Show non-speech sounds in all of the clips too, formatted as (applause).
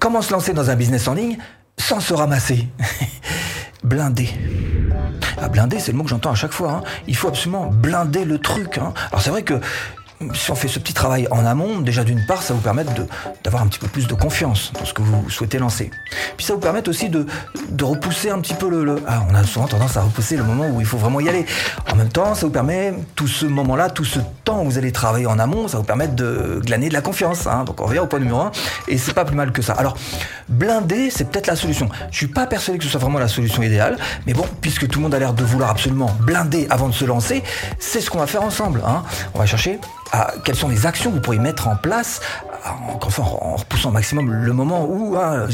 Comment se lancer dans un business en ligne sans se ramasser (laughs) Blindé. Ah, blindé, c'est le mot que j'entends à chaque fois. hein. Il faut absolument blinder le truc. hein. Alors c'est vrai que si on fait ce petit travail en amont, déjà d'une part, ça vous permet d'avoir un petit peu plus de confiance dans ce que vous souhaitez lancer. Puis ça vous permet aussi de, de repousser un petit peu le, le- Ah, on a souvent tendance à repousser le moment où il faut vraiment y aller. En même temps, ça vous permet, tout ce moment-là, tout ce temps où vous allez travailler en amont, ça vous permet de glaner de la confiance. hein. Donc on revient au point numéro un, et c'est pas plus mal que ça. Alors, blinder, c'est peut-être la solution. Je suis pas persuadé que ce soit vraiment la solution idéale, mais bon, puisque tout le monde a l'air de vouloir absolument blinder avant de se lancer, c'est ce qu'on va faire ensemble. hein. On va chercher à quelles sont les actions que vous pourriez mettre en place en, repoussant au maximum le moment où, hein,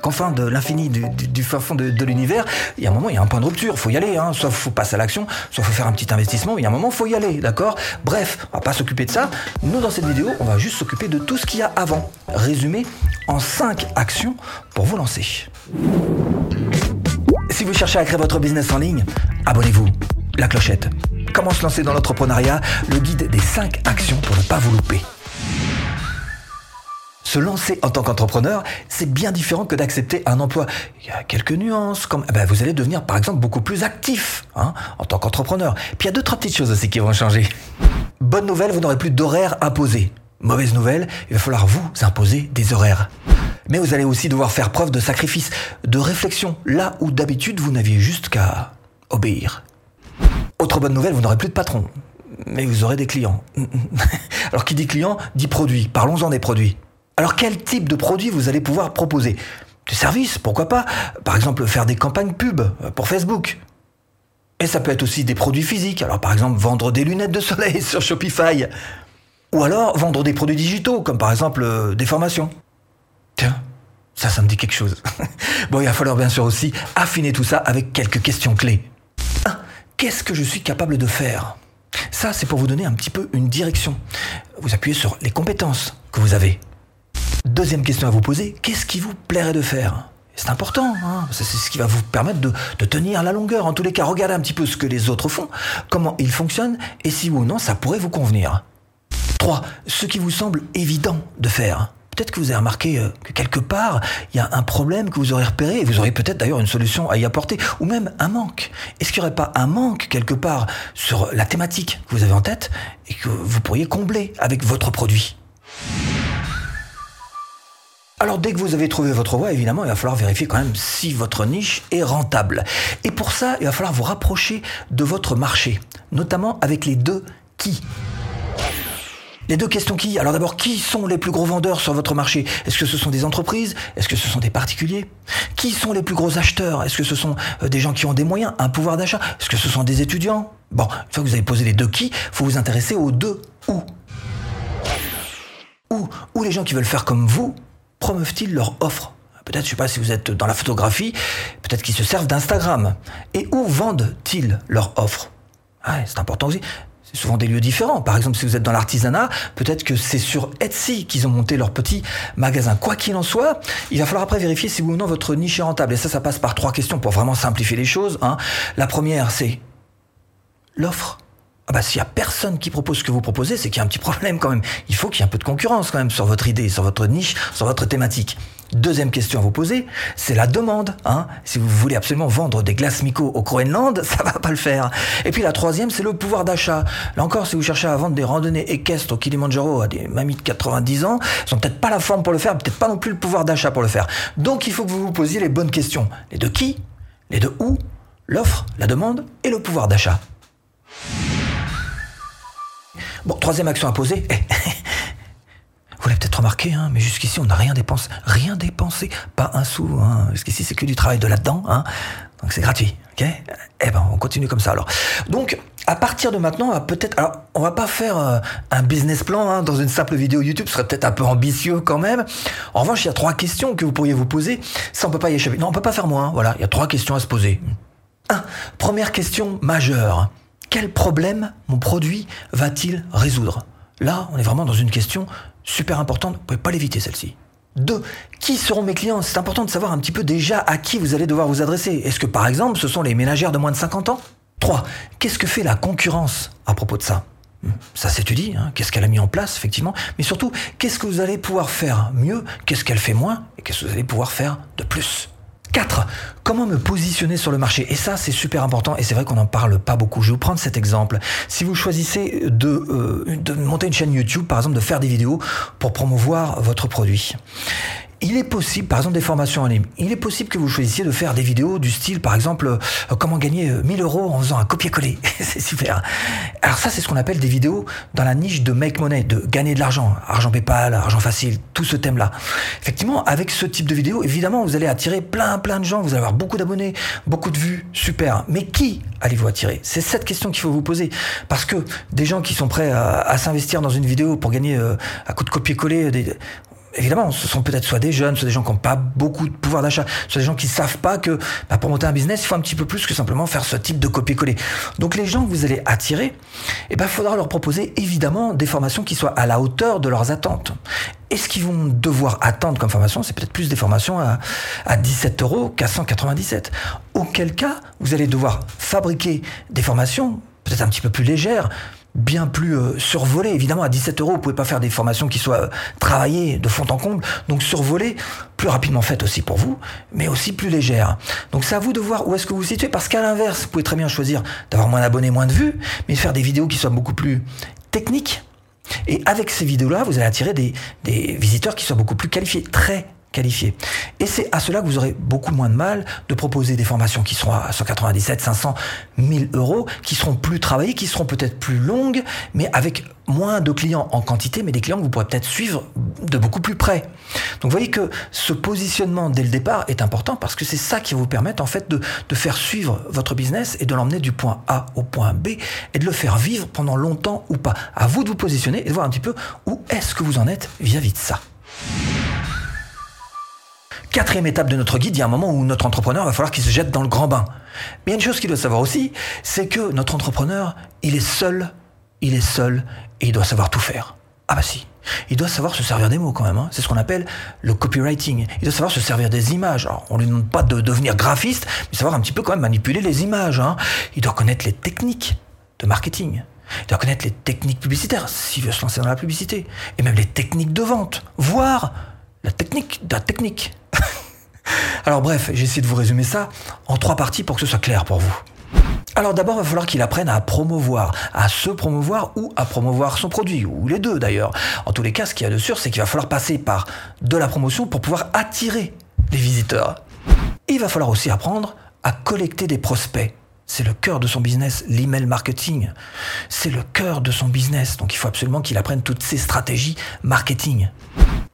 qu'enfin de l'infini, du, fin fond de, l'univers, il y a un moment, il y a un point de rupture, faut y aller, hein. soit faut passer à l'action, soit faut faire un petit investissement, il y a un moment, faut y aller, d'accord? Bref, on va pas s'occuper de ça. Nous, dans cette vidéo, on va juste s'occuper de tout ce qu'il y a avant, résumé en 5 actions pour vous lancer. Si vous cherchez à créer votre business en ligne, abonnez-vous. La clochette. Comment se lancer dans l'entrepreneuriat? Le guide des 5 actions pour ne pas vous louper. Se lancer en tant qu'entrepreneur, c'est bien différent que d'accepter un emploi. Il y a quelques nuances, comme eh ben, vous allez devenir par exemple beaucoup plus actif hein, en tant qu'entrepreneur. Puis il y a deux, trois petites choses aussi qui vont changer. Bonne nouvelle, vous n'aurez plus d'horaires imposés. Mauvaise nouvelle, il va falloir vous imposer des horaires. Mais vous allez aussi devoir faire preuve de sacrifice, de réflexion, là où d'habitude vous n'aviez juste qu'à obéir. Autre bonne nouvelle, vous n'aurez plus de patron, mais vous aurez des clients. (laughs) Alors qui dit client dit produit. Parlons-en des produits. Alors quel type de produit vous allez pouvoir proposer? Des services, pourquoi pas? Par exemple, faire des campagnes pub pour Facebook. Et ça peut être aussi des produits physiques. Alors par exemple, vendre des lunettes de soleil (laughs) sur Shopify. Ou alors vendre des produits digitaux, comme par exemple euh, des formations. Tiens, ça, ça me dit quelque chose. (laughs) bon, il va falloir bien sûr aussi affiner tout ça avec quelques questions clés. 1. Qu'est-ce que je suis capable de faire? Ça, c'est pour vous donner un petit peu une direction. Vous appuyez sur les compétences que vous avez. Deuxième question à vous poser, qu'est-ce qui vous plairait de faire? C'est important, hein c'est ce qui va vous permettre de, de, tenir la longueur. En tous les cas, regardez un petit peu ce que les autres font, comment ils fonctionnent, et si ou non ça pourrait vous convenir. 3. Ce qui vous semble évident de faire. Peut-être que vous avez remarqué que quelque part, il y a un problème que vous aurez repéré et vous aurez peut-être d'ailleurs une solution à y apporter, ou même un manque. Est-ce qu'il n'y aurait pas un manque quelque part sur la thématique que vous avez en tête et que vous pourriez combler avec votre produit? Alors dès que vous avez trouvé votre voie, évidemment, il va falloir vérifier quand même si votre niche est rentable. Et pour ça, il va falloir vous rapprocher de votre marché, notamment avec les deux qui. Les deux questions qui Alors d'abord, qui sont les plus gros vendeurs sur votre marché? Est-ce que ce sont des entreprises? Est-ce que ce sont des particuliers? Qui sont les plus gros acheteurs? Est-ce que ce sont des gens qui ont des moyens, un pouvoir d'achat? Est-ce que ce sont des étudiants? Bon, une fois que vous avez posé les deux qui, faut vous intéresser aux deux où. Où, où les gens qui veulent faire comme vous promeuvent-ils leur offre? Peut-être, je sais pas si vous êtes dans la photographie, peut-être qu'ils se servent d'Instagram. Et où vendent-ils leur offre? Ah, C'est important aussi. Souvent des lieux différents. Par exemple, si vous êtes dans l'artisanat, peut-être que c'est sur Etsy qu'ils ont monté leur petit magasin. Quoi qu'il en soit, il va falloir après vérifier si oui ou non votre niche est rentable. Et ça, ça passe par trois questions pour vraiment simplifier les choses. Hein. La première, c'est l'offre. Ah bah s'il y a personne qui propose ce que vous proposez, c'est qu'il y a un petit problème quand même. Il faut qu'il y ait un peu de concurrence quand même sur votre idée, sur votre niche, sur votre thématique. Deuxième question à vous poser, c'est la demande. Hein si vous voulez absolument vendre des glaces Miko au Groenland, (laughs) ça va pas le faire. Et puis la troisième, c'est le pouvoir d'achat. Là encore, si vous cherchez à vendre des randonnées équestres au Kilimanjaro à des mamies de 90 ans, ils ont peut-être pas la forme pour le faire, peut-être pas non plus le pouvoir d'achat pour le faire. Donc il faut que vous vous posiez les bonnes questions. Les de qui, les de où, l'offre, la demande et le pouvoir d'achat. Bon, troisième action à poser. (laughs) Vous l'avez peut-être remarqué, hein, mais jusqu'ici, on n'a rien dépensé. Rien dépensé. Pas un sou. Hein. Jusqu'ici, c'est que du travail de là-dedans. Hein. Donc, c'est gratuit. ok? Eh ben, on continue comme ça alors. Donc, à partir de maintenant, on va peut-être. Alors, on va pas faire euh, un business plan hein, dans une simple vidéo YouTube. Ce serait peut-être un peu ambitieux quand même. En revanche, il y a trois questions que vous pourriez vous poser. Ça, on peut pas y échapper. Non, on peut pas faire moins. Voilà, il y a trois questions à se poser. Un, première question majeure quel problème mon produit va-t-il résoudre? Là, on est vraiment dans une question super importante, vous ne pouvez pas l'éviter celle-ci. Deux, qui seront mes clients? C'est important de savoir un petit peu déjà à qui vous allez devoir vous adresser. Est-ce que par exemple, ce sont les ménagères de moins de 50 ans? Trois, qu'est-ce que fait la concurrence à propos de ça? Ça s'étudie, hein. qu'est-ce qu'elle a mis en place, effectivement, mais surtout, qu'est-ce que vous allez pouvoir faire mieux, qu'est-ce qu'elle fait moins, et qu'est-ce que vous allez pouvoir faire de plus? 4. Comment me positionner sur le marché? Et ça, c'est super important et c'est vrai qu'on n'en parle pas beaucoup. Je vais vous prendre cet exemple. Si vous choisissez de, euh, de monter une chaîne YouTube, par exemple, de faire des vidéos pour promouvoir votre produit, il est possible, par exemple des formations en ligne, il est possible que vous choisissiez de faire des vidéos du style, par exemple, euh, comment gagner 1000 euh, euros en faisant un copier-coller. (laughs) c'est super. Alors ça, c'est ce qu'on appelle des vidéos dans la niche de make money, de gagner de l'argent, argent PayPal, argent facile, tout ce thème-là. Effectivement, avec ce type de vidéo, évidemment, vous allez attirer plein, plein de gens, vous allez avoir beaucoup d'abonnés, beaucoup de vues, super. Mais qui allez-vous attirer? C'est cette question qu'il faut vous poser. Parce que des gens qui sont prêts à, s'investir dans une vidéo pour gagner euh, à coup de copier-coller, évidemment, ce sont peut-être soit des jeunes, soit des gens qui n'ont pas beaucoup de pouvoir d'achat, soit des gens qui savent pas que bah, pour monter un business, il faut un petit peu plus que simplement faire ce type de copier-coller. Donc les gens que vous allez attirer, eh ben, faudra leur proposer évidemment des formations qui soient à la hauteur de leurs attentes. Et ce qu'ils vont devoir attendre comme formation, c'est peut-être plus des formations à, à 17 euros qu'à 197. Auquel cas, vous allez devoir fabriquer des formations peut-être un petit peu plus légères, bien plus euh, survolé. Évidemment, à 17 euros, vous pouvez pas faire des formations qui soient euh, travaillées de fond en comble. Donc survolé, plus rapidement faites aussi pour vous, mais aussi plus légère. Donc c'est à vous de voir où est-ce que vous vous situez, parce qu'à l'inverse, vous pouvez très bien choisir d'avoir moins d'abonnés, moins de vues, mais de faire des vidéos qui soient beaucoup plus techniques. Et avec ces vidéos-là, vous allez attirer des, des visiteurs qui soient beaucoup plus qualifiés, très qualifiés. Et c'est à cela que vous aurez beaucoup moins de mal de proposer des formations qui seront à 197, 500, 1000 euros, qui seront plus travaillées, qui seront peut-être plus longues, mais avec moins de clients en quantité, mais des clients que vous pourrez peut-être suivre de beaucoup plus près. Donc vous voyez que ce positionnement dès le départ est important parce que c'est ça qui va vous permettre en fait de, de faire suivre votre business et de l'emmener du point A au point B et de le faire vivre pendant longtemps ou pas. À vous de vous positionner et de voir un petit peu où est-ce que vous en êtes vis-à-vis -vis de ça. Quatrième étape de notre guide, il y a un moment où notre entrepreneur va falloir qu'il se jette dans le grand bain. Mais il y a une chose qu'il doit savoir aussi, c'est que notre entrepreneur, il est seul, il est seul et il doit savoir tout faire. Ah bah si. Il doit savoir se servir des mots quand même. Hein. C'est ce qu'on appelle le copywriting. Il doit savoir se servir des images. Alors, on lui demande pas de devenir graphiste, mais savoir un petit peu quand même manipuler les images. Hein. Il doit connaître les techniques de marketing. Il doit connaître les techniques publicitaires s'il veut se lancer dans la publicité. Et même les techniques de vente. Voire la technique de la technique. (laughs) Alors bref, j'ai essayé de vous résumer ça en trois parties pour que ce soit clair pour vous. Alors d'abord, il va falloir qu'il apprenne à promouvoir, à se promouvoir ou à promouvoir son produit, ou les deux d'ailleurs. En tous les cas, ce qu'il y a de sûr, c'est qu'il va falloir passer par de la promotion pour pouvoir attirer les visiteurs. il va falloir aussi apprendre à collecter des prospects. C'est le cœur de son business, l'email marketing. C'est le cœur de son business, donc il faut absolument qu'il apprenne toutes ces stratégies marketing.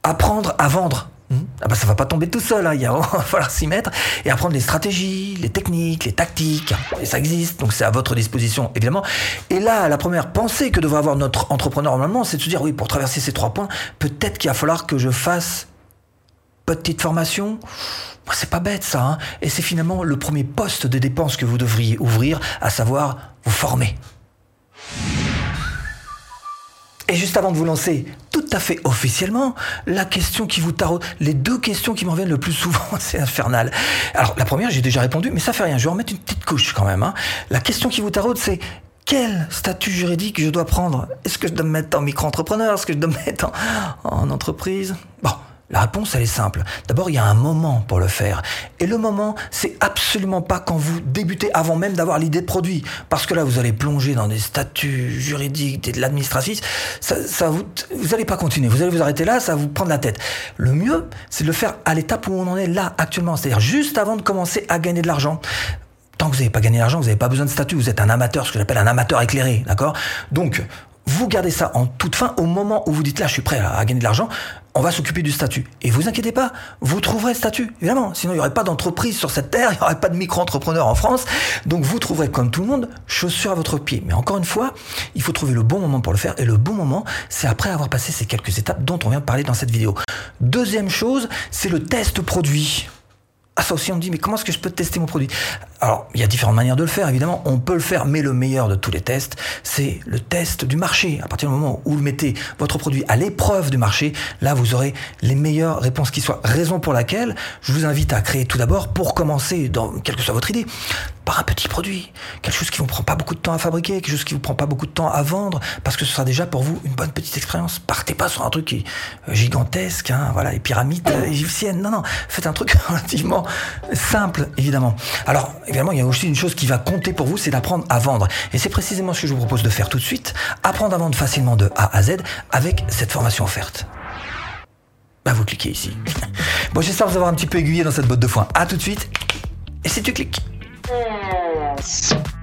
Apprendre à vendre. Ah bah ça va pas tomber tout seul, hein. il (laughs) va falloir s'y mettre et apprendre les stratégies, les techniques, les tactiques. Et ça existe, donc c'est à votre disposition évidemment. Et là, la première pensée que devrait avoir notre entrepreneur normalement, c'est de se dire oui, pour traverser ces trois points, peut-être qu'il va falloir que je fasse petite formation. C'est pas bête ça, hein. et c'est finalement le premier poste de dépenses que vous devriez ouvrir, à savoir vous former. Et juste avant de vous lancer à fait officiellement, la question qui vous taraude, les deux questions qui m'en reviennent le plus souvent, (laughs) c'est infernal. Alors la première, j'ai déjà répondu, mais ça fait rien, je vais en mettre une petite couche quand même. Hein. La question qui vous taraude, c'est quel statut juridique je dois prendre? Est-ce que je dois me mettre en micro-entrepreneur? Est-ce que je dois me mettre en, en entreprise? Bon, la réponse, elle est simple. D'abord, il y a un moment pour le faire. Et le moment, c'est absolument pas quand vous débutez avant même d'avoir l'idée de produit. Parce que là, vous allez plonger dans des statuts juridiques et de l'administratif. Ça, vous, vous allez pas continuer. Vous allez vous arrêter là, ça va vous prendre la tête. Le mieux, c'est de le faire à l'étape où on en est là actuellement. C'est-à-dire juste avant de commencer à gagner de l'argent tant que vous n'avez pas gagné d'argent, vous n'avez pas besoin de statut, vous êtes un amateur, ce que j'appelle un amateur éclairé, d'accord? Donc, vous gardez ça en toute fin au moment où vous dites là, je suis prêt à, gagner de l'argent, on va s'occuper du statut. Et vous inquiétez pas, vous trouverez le statut, évidemment. Sinon, il n'y aurait pas d'entreprise sur cette terre, (laughs) il n'y aurait pas de micro-entrepreneur en France. Donc, vous trouverez, comme tout le monde, chaussures à votre pied. Mais encore une fois, il faut trouver le bon moment pour le faire. Et le bon moment, c'est après avoir passé ces quelques étapes dont on vient de parler dans cette vidéo. Deuxième chose, c'est le test produit. Ah, ça aussi, on dit, mais comment est-ce que je peux tester mon produit? Alors, il y a différentes manières de le faire, évidemment. On peut le faire, mais le meilleur de tous les tests, c'est le test du marché. À partir du moment où vous mettez votre produit à l'épreuve du marché, là, vous aurez les meilleures réponses qui soient. Raison pour laquelle je vous invite à créer tout d'abord, pour commencer, dans quelle que soit votre idée, un petit produit, quelque chose qui vous prend pas beaucoup de temps à fabriquer, quelque chose qui vous prend pas beaucoup de temps à vendre, parce que ce sera déjà pour vous une bonne petite expérience. Partez pas sur un truc qui est gigantesque, hein, voilà, les pyramides égyptiennes. Non, non, faites un truc (laughs) relativement simple, évidemment. Alors, évidemment, il y a aussi une chose qui va compter pour vous, c'est d'apprendre à vendre. Et c'est précisément ce que je vous propose de faire tout de suite. Apprendre à vendre facilement de A à Z avec cette formation offerte. Bah, vous cliquez ici. (laughs) Bon, j'espère vous avoir un petit peu aiguillé dans cette botte de foin. À tout de suite. Et si tu cliques podcast.